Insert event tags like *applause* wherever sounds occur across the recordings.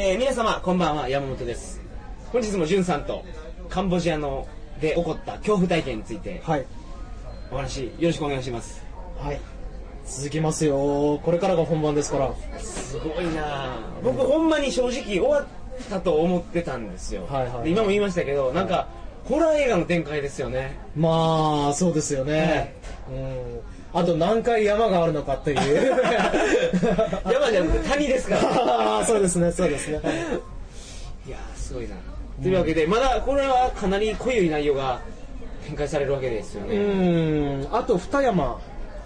えー皆様こんばんは山本です本日もじゅんさんとカンボジアので起こった恐怖体験についてはい。お話よろしくお願いしますはい。続きますよ。これからが本番ですから。すごいなあ僕ほんまに正直終わったと思ってたんですよ、はいはいはいで今も言いましたけどなんかホラー映画の展開ですよねまあ、そうですよね。うん。あと何回山があるのかっていう。*laughs* 山じゃなくて谷ですからああ、*laughs* そうですね、そうですね。いやーすごいなというわけでまだこれはかなり濃い内容が展開されるわけですようね、ん。あと二山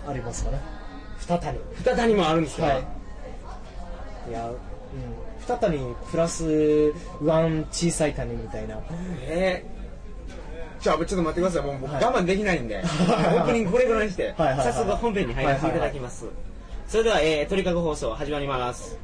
ありますかね。二谷。二谷もあるんですか、はい。いや、うん。二谷プラスワン小さい谷みたいな。えちょっと待ってください。もう僕はい。我慢できないんで、オープニングこれぐらいにして、早速本編に入らせていただきます、それでは、えー、鳥かご放送始まります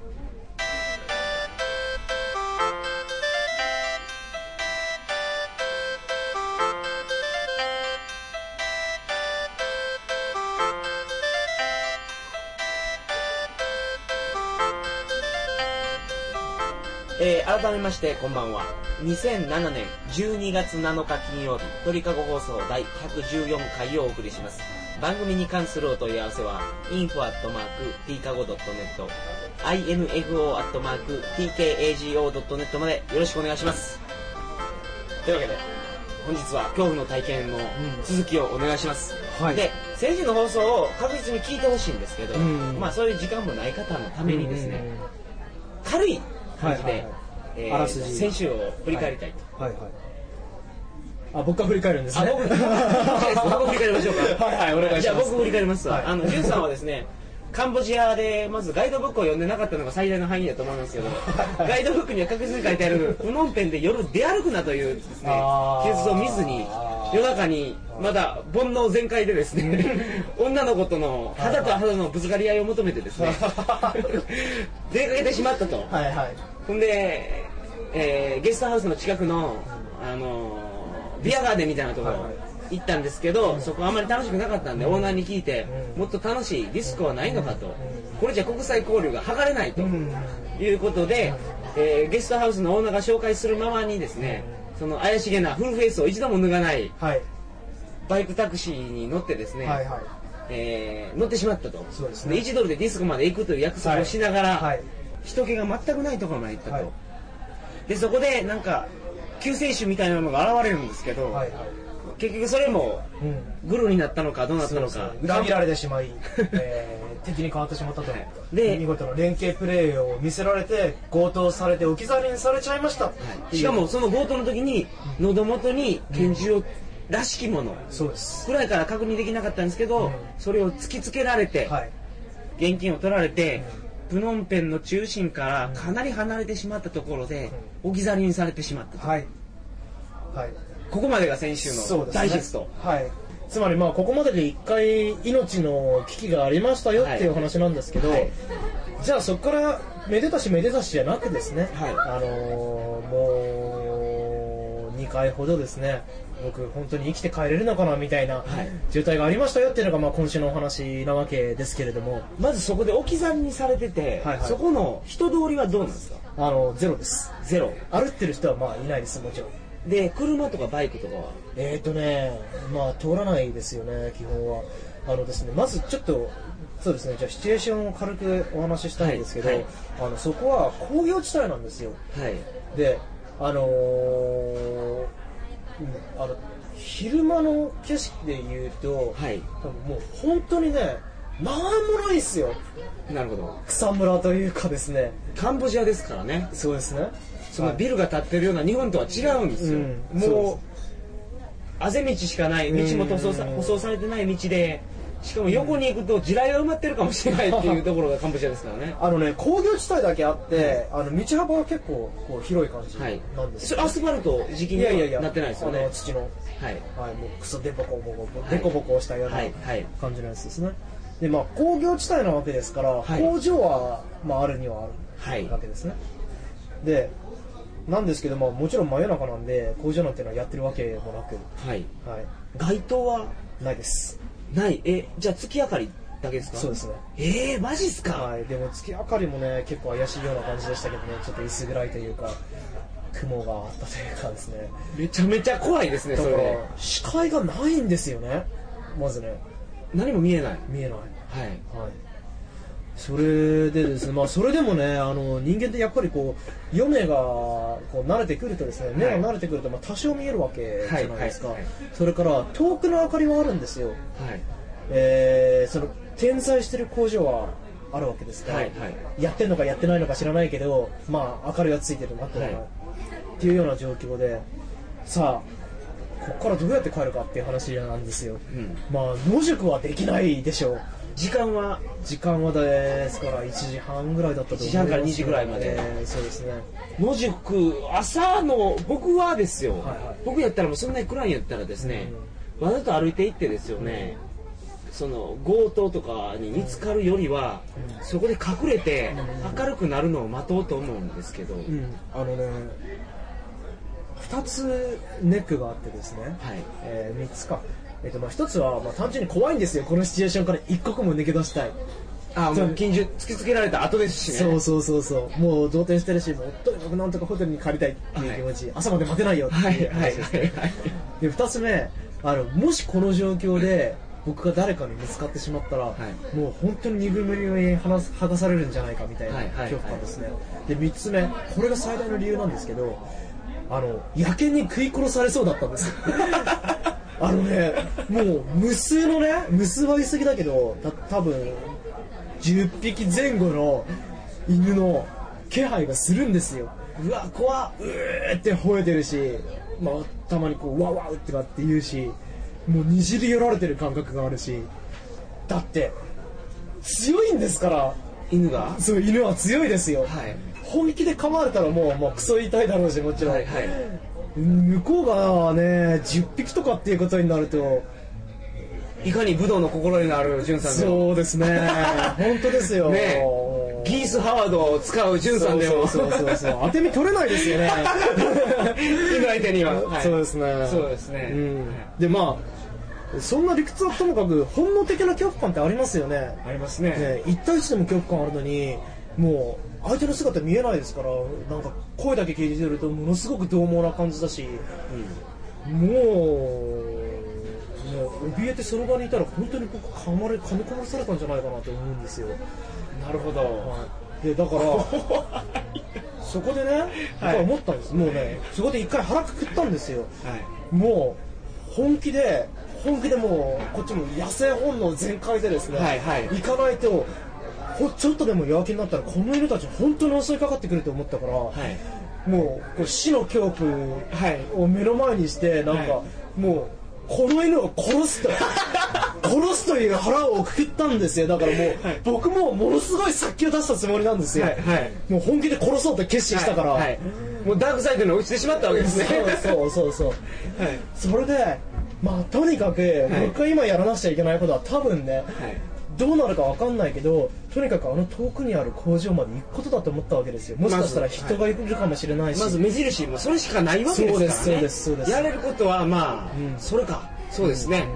改めましてこんばんは。2007年12月7日金曜日鳥かご放送第114回をお送りします。番組に関するお問い合わせは info.tkago.net info.tkago.net までよろしくお願いします。というわけで本日は恐怖の体験の続きをお願いします、はい。で先週の放送を確実に聞いてほしいんですけど、うん。まあそういう時間もない方のためにですね、軽い感じで、はいはいはいえーあらすじ先週を振り返りたいと。はいはい。あ、僕が振り返るんですあ、ね。僕、*laughs* 僕振り返りましょうか。はいはいお願いしますじゃあ僕振り返りますわ。はいあの、ジュンさんはですね、カンボジアでまずガイドブックを読んでなかったのが最大の範囲だと思いますけど、ガイドブックには確実に書いてある、プノンペンで夜出歩くなというですね記述を見ずに、夜中にまだ煩悩全開でですね、*laughs* 女の子との肌と肌のぶつかり合いを求めてですね、*laughs* 出かけてしまったと。はいはい。ほんで、えーゲストハウスの近くの、あのービアガーデンみたいなところはいはい。行ったんですけど、そこあんまり楽しくなかったんで、オーナーに聞いて、うん。もっと楽しいディスコはないのかと、ん。これじゃ国際交流が図れないと。うん。いうことで、えーゲストハウスのオーナーが紹介するままにですね、その怪しげなフルフェイスを一度も脱がないはい。バイクタクシーに乗ってですね、はいはい。えー乗ってしまったと。そうですね。1ドルでディスコまで行くという約束をしながら、はい。人気が全くないところまで行ったと、はいでそこでなんか救世主みたいなのが現れるんですけど、はいはい。結局それもうん。グルになったのかどうなったのか裏切られてしまい、えー敵に変わってしまったと。で見事な連携プレーを見せられて、強盗されて置き去りにされちゃいました。はいしかも、その強盗の時に喉元に拳銃をらしきものそうです。くらいから確認できなかったんですけど、うんそれを突きつけられて、はい。現金を取られて、プノンペンの中心からかなり離れてしまったところで、置き去りにされてしまったと、はい。はい。ここまでが先週のダイジェスト、はい。つまりまあここまでで一回命の危機がありましたよってい。う話なんですけど、はい。じゃあそこからめでたしめでたしじゃなくですね、はい。あのーもう2回ほどですね僕本当に生きて帰れるのかなみたいなはい。渋滞がありましたよっていうのがまあ今週のお話なわけですけれども。まずそこで置き去りにされてて、はいはい。そこの人通りはどうなんですか？あのゼロです。ゼロ。歩ってる人はまあいないですもちろん。で車とかバイクとかは？えーとね、まあ通らないですよね、基本は。あのですね、まずちょっと、そうですね、じゃあシチュエーションを軽くお話ししたいんですけど、はい。はい。あのそこは工業地帯なんですよ。はい。で、あのーうんあの昼間の景色で言うと、はい。多分もう本当にね、なんもないっすよ。なるほど。草むらというかですね。カンボジアですからね。そうですね。そのビルが建ってるような日本とは違うんですよ、うん。そうもうあぜ道しかない道も塗装さうん舗装されてない道でしかも横に行くと地雷が埋まってるかもしれないっていうところがカンボジアですからね。*laughs* あのね、工業地帯だけあって、あの道幅は結構こう広い感じ。はい。なんですよ。それアスファルト時期にいやいやいや、はなってないですよあねの土の、はい。はい、もうクソデコボコデコボコしたようなはいはい。感じのやつですね。で、まあ工業地帯なわけですから、はい。工場は、まああるにはあはい。るわけですね。で、なんですけど、まあもちろん真夜中なんで、工場なんていうのはやってるわけもなく、はい。はい、街灯は？ないです。ない。えじゃあ月明かりだけですか？そうですね。ええー、マジっすか、はい、でも月明かりもね結構怪しいような感じでしたけどねちょっと薄暗いというか雲があったというかですね。めちゃめちゃ怖いですねだからそれ。で視界がないんですよね。まずね。何も見えない。見えない。はい。はいそれでですねまあそれでもねあの人間ってやっぱりこう夜目がこう慣れてくるとですね目が慣れてくるとまあ多少見えるわけじゃないですか、はいはいはい。それから遠くの明かりはあるんですよ。はい。えーその点在してる工場はあるわけですから、はいはい。やってんのかやってないのか知らないけどまあ明かりがついてるなって,、はいっていうような状況でさあここからどうやって帰るかっていう話なんですよ。うん。まあ野宿はできないでしょう。時間は時間はですから1時半ぐらいだったと思います1時半から2時ぐらいまで。えーそうですね。野宿朝の僕はですよ、はいはい。僕やったらもうそんなに暗いんやったらですね、わざと歩いて行ってですよね、その強盗とかに見つかるよりは、うん。そこで隠れてうん。明るくなるのを待とうと思うんですけど、うん。あのね2つネックがあってですね、はい。え3つか、えっとまあ、1つはまあ単純に怖いんですよ。このシチュエーションから一刻も抜け出したい。あもう近所突きつけられた後ですしね。そうそうそうそう。もう動転してるしもうとにかくなんとかホテルに帰りたいっていう気持ち、朝まで待てないよってはいいうはい。話ですね、はいはいで2つ目あのもしこの状況で僕が誰かに見つかってしまったら、い。もう本当に二分目に剥がされるんじゃないかみたいなはいはいはい。恐怖感ですね、で3つ目これが最大の理由なんですけどあの野犬に食い殺されそうだったんですよ。*laughs* あのねもう無数のね無数は言い過ぎだけどた多分10匹前後の犬の気配がするんですよ。うわ怖っうーって吠えてるし、まあ、たまにこうワンワンってかって言うしもうにじり寄られてる感覚があるし。だって強いんですから。犬が？そう犬は強いですよ、はい本気で噛まれたらもうもうクソ痛いだろうしもちろん、はいはい。向こうがね10匹とかっていうことになると。いかに武道の心になる潤さんそうですね。*laughs* 本当ですよ。ねギース・ハワードを使う潤さんでも。そうそうそうそう当て身取れないですよね。*laughs* 犬相手には、はい。そうですね。そうですね、うん。でまあそんな理屈はともかく本能的な恐怖感ってありますよね。ありますね。ね1対1でも恐怖感あるのにもう相手の姿見えないですからなんか声だけ聞いてるとものすごく獰猛な感じだしもうもう怯えてその場にいたら本当に僕噛まれ噛み殺されたんじゃないかなと思うんですよ、なるほど、はい、でだから *laughs* そこでね僕は思ったんです、もうねそこで一回腹くくったんですよ。はい。もう本気で本気でもうこっちも野生本能全開でですね、はいはい。行かないとほちょっとでも弱気になったらこの犬たち本当に襲いかかってくると思ったから、はい。もうこう死の恐怖はい。を目の前にしてなんか、はもうこの犬を殺すと *laughs* 殺すという腹をくくったんですよ。だからもう、はい。僕もものすごい殺気を出したつもりなんですよ、はい。はい。もう本気で殺そうと決心したから、もうダークサイドに落ちてしまったわけですね。そうそうそうそうはいそれでまあとにかくはい僕が今やらなくちゃいけないことは多分ね、はいどうなるかわかんないけどとにかくあの遠くにある工場まで行くことだと思ったわけですよ。もしかしたら人がいるかもしれないし、まず目印もそれしかないわけですからね。そうですそうですそうです。やれることはまあ、うん。それか。そうですね、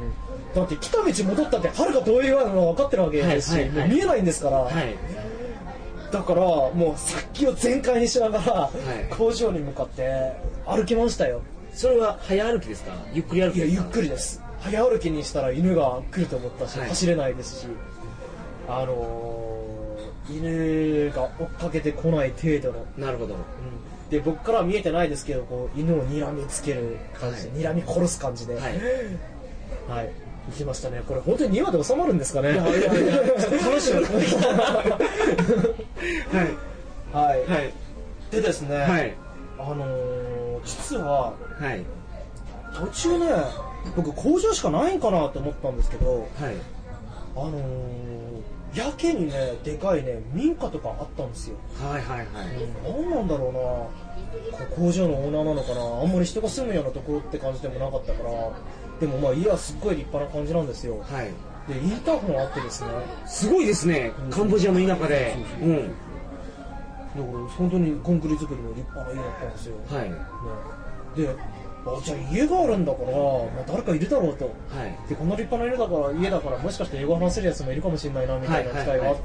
うん。だって来た道戻ったってはるか遠いのは分かってるわけですし、はいはいはい。もう見えないんですから、はい。だからもう殺気を全開にしながら、い。工場に向かって歩きましたよ。それは早歩きですか？ゆっくり歩きですか？いやゆっくりです。早歩きにしたら犬が来ると思ったし、はい。走れないですしあのー犬が追っかけてこない程度の、なるほど。うん。で僕からは見えてないですけどこう犬を睨みつける感じで、睨み殺す感じで。はい。はい、行きましたね。これ本当に2話で収まるんですかね。いやいやいや。楽しみ。はい。はい、はい。でですね、はい。あのー実ははい。途中ね僕工場しかないんかなと思ったんですけどはいあのーやけにねでかいね民家とかあったんですよ、はいはいはい。何なんだろうな。工場のオーナーなのかな。あんまり人が住むようなところって感じでもなかったから。でもまあ家はすっごい立派な感じなんですよ。はい。でインターホンあってですね。すごいですね。カンボジアの田舎で。うん。だから本当にコンクリ作りの立派な家だったんですよ、はい。ね、であじゃあ家があるんだから、まあ、誰かいるだろうと。はい。でこんな立派な家だから家だからもしかして英語話せるやつもいるかもしれないなみたいな機会があって、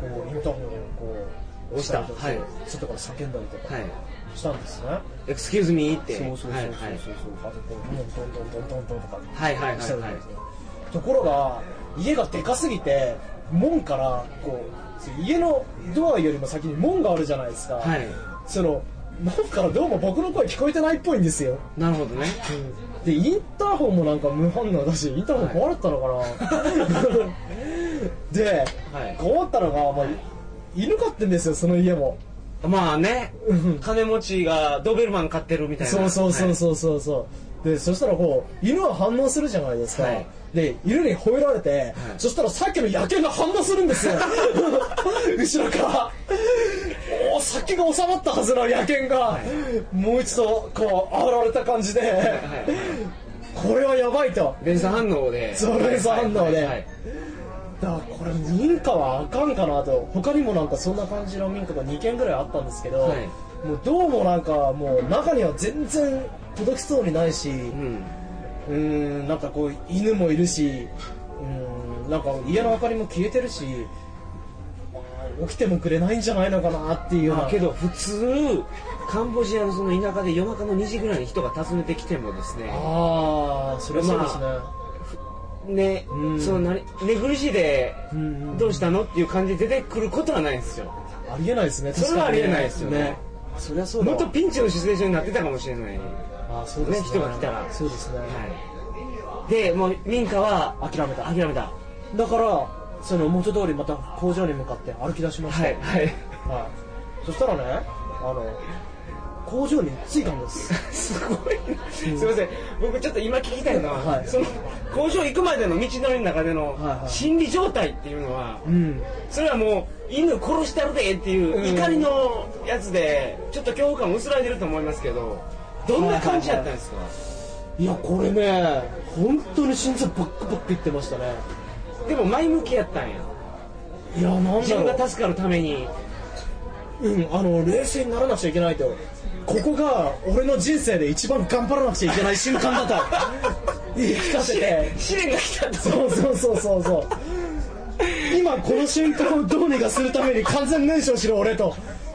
こうインターホンをこう押したりとか、はい。外から叫んだりとかはい。したんですね、excuse me って。そうそうそうそうそう、はいあとこうもうトントントントンとかはいはいはい。はいところが家がでかすぎて門からこう家のドアよりも先に門があるじゃないですか、はい。その門からどうも僕の声聞こえてないっぽいんですよ。なるほどね。でインターホンもなんか無反応だしインターホン壊れてたのかな、*laughs* で、はい。困ったのが、まあ、犬飼ってんですよその家も。まあね。うん。金持ちがドーベルマン飼ってるみたいな。そうそうそううそうそうそう。でそしたらこう犬は反応するじゃないですか、はい。で犬に吠えられて、そしたらさっきの野犬が反応するんですよ。*laughs* 後ろからおさっきが収まったはずの野犬が、もう一度こう煽られた感じで、これはやばいと。連鎖反応で。そう連鎖反応で。だからこれ民家はあかんかなと。他にもなんかそんな感じの民家が2軒ぐらいあったんですけど、はい。もうどうもなんかもう中には全然届きそうにないしうん。んなんかこう犬もいるしうーんなんか家の明かりも消えてるし起きてもくれないんじゃないのかなっていうけど普通カンボジアのその田舎で夜中の2時ぐらいに人が訪ねてきてもですね。ああそれはそうですね、ねうん。その何寝苦しいでどうしたのっていう感じで出てくることはないんですよ。ありえないですねそれはありえないですよね。ね。そりゃそうもっとピンチのシチュエーションになってたかもしれない。あーそうですね。ね人が来たら。そうですね、はい。でもう民家は諦めた。諦めた。だからその元通りまた工場に向かって歩き出しました、はいはい。はい。そしたらねあの工場に着いたんです。すごいすいません。僕ちょっと今聞きたいのは、はい。その工場行くまでの道のりの中でのはいはい。心理状態っていうのは、うん。それはもう犬殺してやるでっていううん。怒りのやつでちょっと恐怖感薄らいでると思いますけどどんな感じだったんですか、いやこれね本当に心臓バックバックいってましたねでも前向きやったんや。いやなん自だろう。分が助かるために。うんあの冷静にならなくちゃいけないと。ここが俺の人生で一番頑張らなくちゃいけない瞬間だと。*laughs* 言い聞かせて。試練が来たとそうそうそうそうそう。今この瞬間をどうにかするために完全燃焼しろ俺と。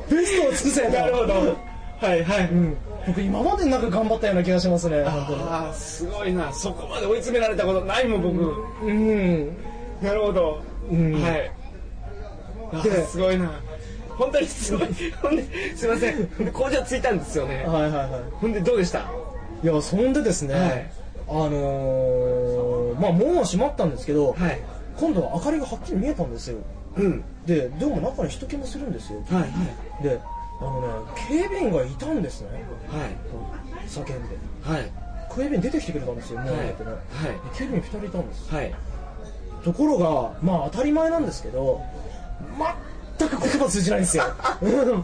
ベストを尽くせと。なるほど。はいはい、うん、僕今までなんか頑張ったような気がしますねああすごいな。そこまで追い詰められたことないもん僕、うんなるほど、うん。はい。すごいな。本当にすごい。*laughs* すいません。工場着いたんですよね。はいはいはほんでどうでした？いいやそんでですね、はい。あのー、まあ門は閉まったんですけど、はい。今度は明かりがはっきり見えたんですよ。うん。ででも中に人気もするんですよ。はいはい。であのね警備員がいたんですね。はい。叫んで。はい。警備員出てきてくれたんですよ門を開けてね、はい。で警備員2人いたんです。はいところがまあ当たり前なんですけど全く言葉通じないんですよ。う *laughs* ん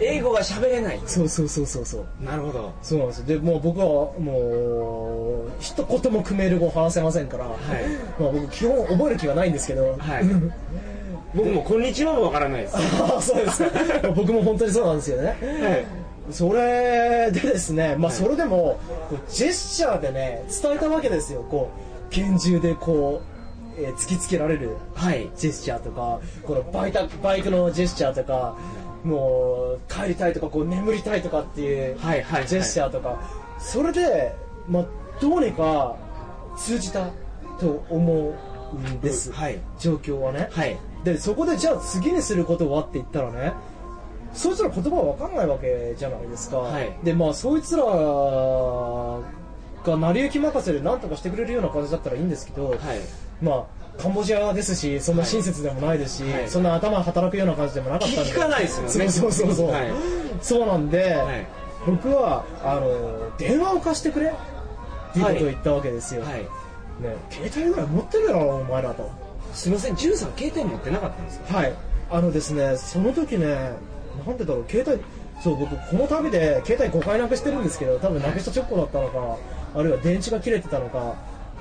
英語が喋れない。そうそうそうそうそう。なるほど。そうなんですよ。でもう僕はもう一言もクメール語話せませんから、い。まあ、僕基本覚える気がないんですけど、はい。*laughs* 僕も「こんにちは」もわからないです。あ *laughs* あそうですか。僕も本当にそうなんですよね、はい。それでですね、まあ、それでもこうジェスチャーでね伝えたわけですよ。こう拳銃でこう、えー突きつけられるはい。ジェスチャーとかこのバイタバイクのジェスチャーとかもう帰りたいとかこう眠りたいとかっていうはいはいジェスチャーとか、それで、まあ、どうにか通じたと思うんです、はい。状況はね、はい。でそこでじゃあ次にすることはって言ったらねそいつら言葉は分かんないわけじゃないですか、はい。でまあそいつらが成り行き任せで何とかしてくれるような感じだったらいいんですけど、はいまあカンボジアですしそんな親切でもないですし、はい。そんな頭働くような感じでもなかったんで。聞かないですよね。そうそうそうそう、はい。そうなんで、はい。僕はあの電話を貸してくれっていうことを言ったわけですよ、はい。ね、携帯ぐらい持ってるだろお前らと。すいませんジュンさん携帯持ってなかったんですか？はい。あのですねその時ねなんでだろう携帯そう僕この旅で携帯5回なくしてるんですけど多分なくした直後だったのかあるいは電池が切れてたのか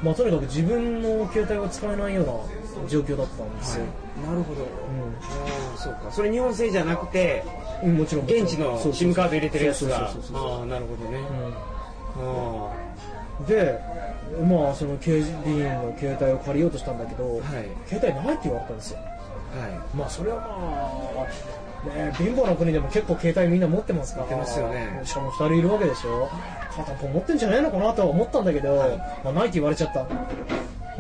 まあとにかく自分の携帯が使えないような状況だったんですよ、なるほど。ああそうか。それ日本製じゃなくてうん、もちろん現地の SIM カード入れてるやつが。ああなるほどね。うん。あでまあその警備員の携帯を借りようとしたんだけど、はい。携帯ないって言われたんですよ。あはい。まあそれはまあ、ね、貧乏な国でも結構携帯みんな持ってますから。持ってますよね。しかも2人いるわけでしょ。片方持ってんじゃねえのかなとは思ったんだけど、はい。まあ、ないって言われちゃった。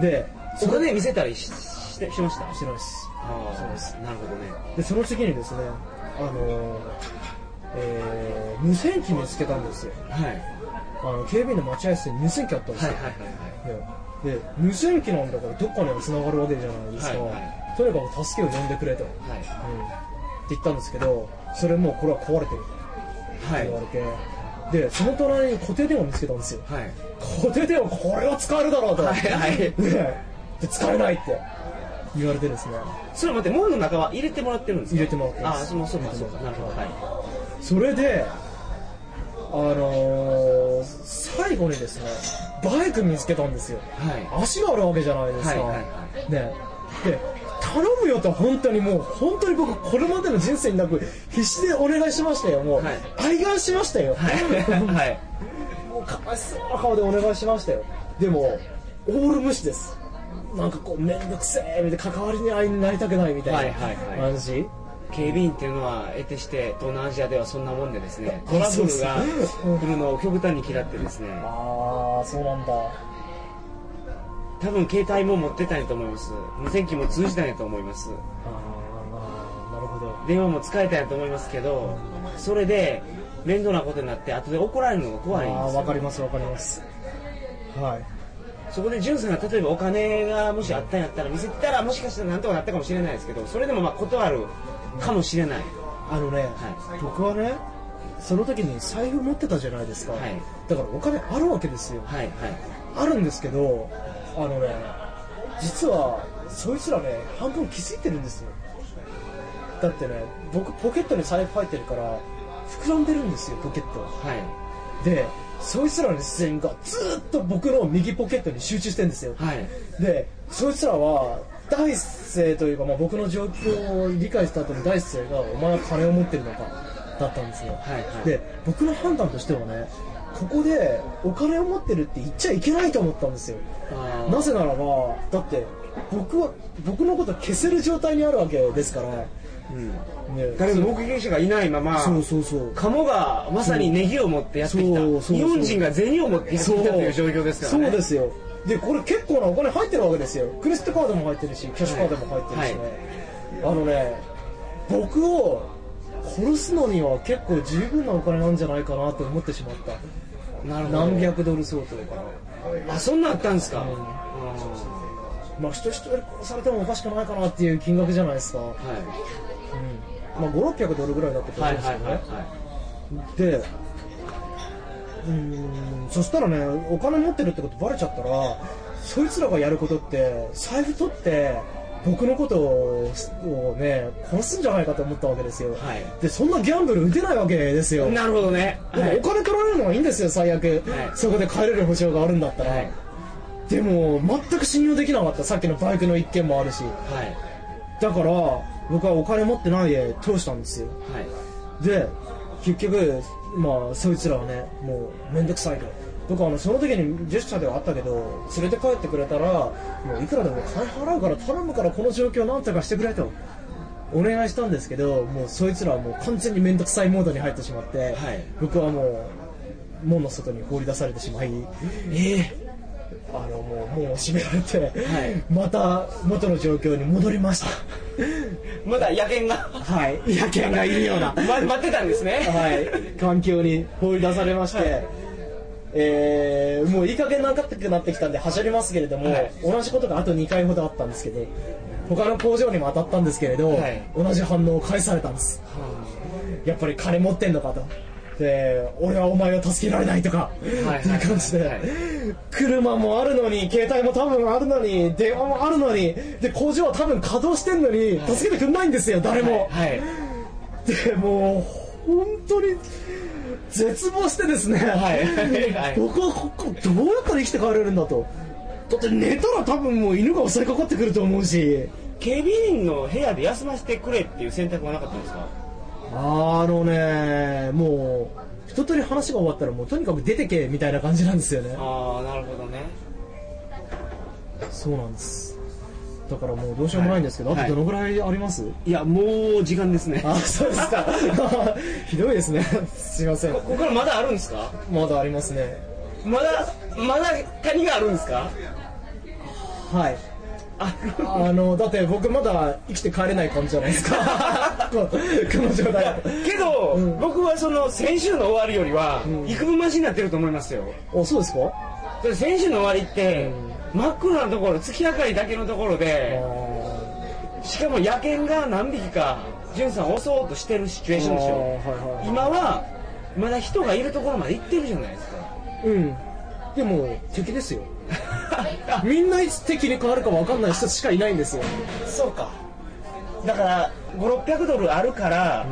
でお金見せたりししてしました？してないですああそうです。なるほどね。でその次にですねあのーえー無線機見つけたんですよ。はい。あの警備員の待合室に無線機あったんですよ、はいはいはいねで無線機なんだからどっかには繋がるわけじゃないですか、はいはい。とにかく助けを呼んでくれと、はい言ったんですけどそれもうこれは壊れてる。はい。って言われて、でその隣に固定電話見つけたんですよ。はい。固定電話これは使えるだろうと、はいはい。ね。で使えないって。言われてですね。それ待って門の中は入れてもらってるんですか？入れてもらってます。ああそうそうかそうか。なるほどはい。それであのー最後にですねバイク見つけたんですよ。はい。足があるわけじゃないですか、はいはいはね。で頼むよと本当にもう本当に僕これまでの人生になく必死でお願いしましたよ。もう、はい。愛願しましたよ、はい。*laughs* はい。もうかわいそうな顔でお願いしましたよ。でもオール無視です。なんかこう面倒くせえみたいな関わりになりたくないみたいなはいはいはい。感じ、警備員っていうのは得てして東南アジアではそんなもんでですね。あトラブルが来るのを極端に嫌ってですね。ああそうなんだ多分携帯も持ってたんやと思います。無線機も通じたんやと思います。ああなるほど。電話も使えたんやと思いますけどそれで面倒なことになって後で怒られるのが怖いんですよわかりますわかります。はい。そこで潤さんが例えばお金がもしあったんやったら見せてたらもしかしたらなんとかなったかもしれないですけどそれでもまあ断るかもしれない。あのね、は僕はねその時に財布持ってたじゃないですか、はい。だからお金あるわけですよ。はいはい。あるんですけどあのね実はそいつらね半分気づいてるんですよ。だってね僕ポケットに財布入ってるから膨らんでるんですよポケット。はい。でそいつらの視線がずーっと僕の右ポケットに集中してるんですよ。はい。でそいつらは第一声というか、まあ、僕の状況を理解した後に第一声が「お前は金を持ってるのか」だったんですよ、はいはい。で僕の判断としてはねここでお金を持ってるって言っちゃいけないと思ったんですよ。なぜならばだって僕は僕のこと消せる状態にあるわけですから、ね、うん。誰も目撃者がいないままそうそうそう。カモがまさにネギを持ってやってきた。そうそうそう日本人が銭を持ってやってきたという状況ですからね。そうですよ。でこれ結構なお金入ってるわけですよ。クレジットカードも入ってるしキャッシュカードも入ってるしね、あのね僕を殺すのには結構十分なお金なんじゃないかなと思ってしまったなるほど。何百ドル相当かな。あそんなんあったんですか、うん。あまあ人一人殺されてもおかしくないかなっていう金額じゃないですか、うん。ーはまあ5600ドルぐらいだったといはい思うんですよね、はいはいでうーんそしたらねお金持ってるってことバレちゃったらそいつらがやることって財布取って僕のことをね殺すんじゃないかと思ったわけですよ、はい。でそんなギャンブル打てないわけですよ。なるほどね。でもお金取られるのはいいんですよ最悪、はい。そこで帰れる保証があるんだったら、はい。でも全く信用できなかった。さっきのバイクの一件もあるし。はい。だから僕はお金持ってないで通したんですよ。はい。で結局まあそいつらはねもう面倒くさいと僕はあのその時にジェスチャーではあったけど連れて帰ってくれたらもういくらでも金払うから頼むからこの状況なんとかしてくれとお願いしたんですけどもうそいつらはもう完全に面倒くさいモードに入ってしまって、はい。僕はもう門の外に放り出されてしまいええあのもうもう閉められて、はい。また元の状況に戻りました。*laughs* まだ野犬が。はい。*laughs* 野犬がいるような。*laughs* ま待ってたんですね。はい、環境に放り出されまして、えーもういい加減長くなってきたんではしゃりますけれども、はい。同じことがあと2回ほどあったんですけど他の工場にも当たったんですけれど、はい。同じ反応を返されたんです。やっぱり金持ってんのかと。で俺はお前を助けられないとか、はいっていう感じで、はい。車もあるのに携帯も多分あるのに電話もあるのにで工場は多分稼働してんのに助けてくんないんですよ誰も、はい。でもう本当に絶望してですね、はい。はい。僕はここどうやったら生きて帰れるんだと。だって寝たら多分もう犬が襲いかかってくると思うし。警備員の部屋で休ませてくれっていう選択はなかったんですか？あのねもう一当に話が終わったらもうとにかく出てけみたいな感じなんですよね。ああなるほどね。そうなんですだからもうどうしようもないんですけど、はい。あとどのぐらいあります、いやもう時間ですね。あそうですか。*laughs* ひどいですね。すいません。ここからまだあるんですか？まだありますね。まだまだカニがあるんですか？はい。ああのだって僕まだ生きて帰れない感じじゃないですか。*laughs* ここの状態けど、うん。僕はその先週の終わりよりは、うん。幾分マシになってると思いますよ。あそうですか？先週の終わりって、真っ黒なところ月明かりだけのところあでしかも野犬が何匹かじゅんさんを襲おうとしてるシチュエーションでしょ。はいはい今はまだ人がいるところまで行ってるじゃないですか。うん。でも敵ですよ。*laughs* みんないつ敵に変わるか分かんない人しかいないんですよ。そうか。だから5600ドルあるから、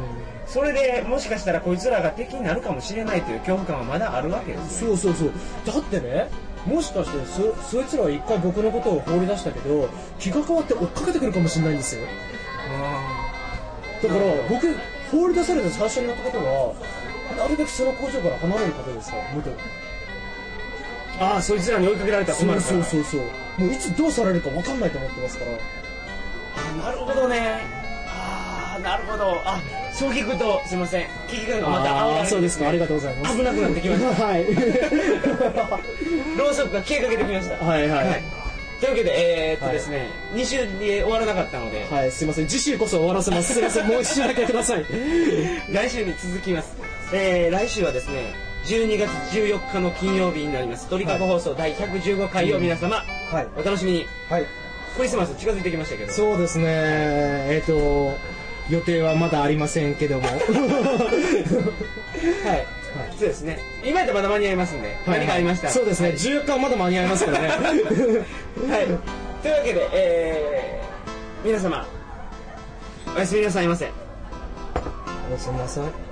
それでもしかしたらこいつらが敵になるかもしれないという恐怖感はまだあるわけですそうそうそう。だってねもしかしてそそいつらは一回僕のことを放り出したけど気が変わって追っかけてくるかもしれないんですよ。だから僕放り出されて最初にやったことはなるべくその工場から離れることですよ元。ああそいつらに追いかけられたら困そうるから。そうそうそうもういつどうされるか分かんないと思ってますから。あなるほどねなるほど。あそう聞くとすいません。危機感がまたあーそうですか。ありがとうございます。危なくなってきました。*laughs* はい。*laughs* ろうそくが消えかけてきました。はいはい。はい。というわけでえー、っとですね、2週で終わらなかったので、はい、すいません。次週こそ終わらせます。すいません。もう一週だけください。*laughs* 来週に続きます、えー、来週はですね12月14日の金曜日になります。鳥かご放送第115回を皆様、はい。お楽しみに。はい。クリスマス近づいてきましたけど。そうですね。えっ、と、予定はまだありませんけども。*laughs* はい、そうですね。今やったらまだ間に合いますんで、何かありましたら。そうですね。14日はまだ間に合いますからね。*laughs* はい、というわけで、えー、皆様おやすみなさいませ。おやすみなさい。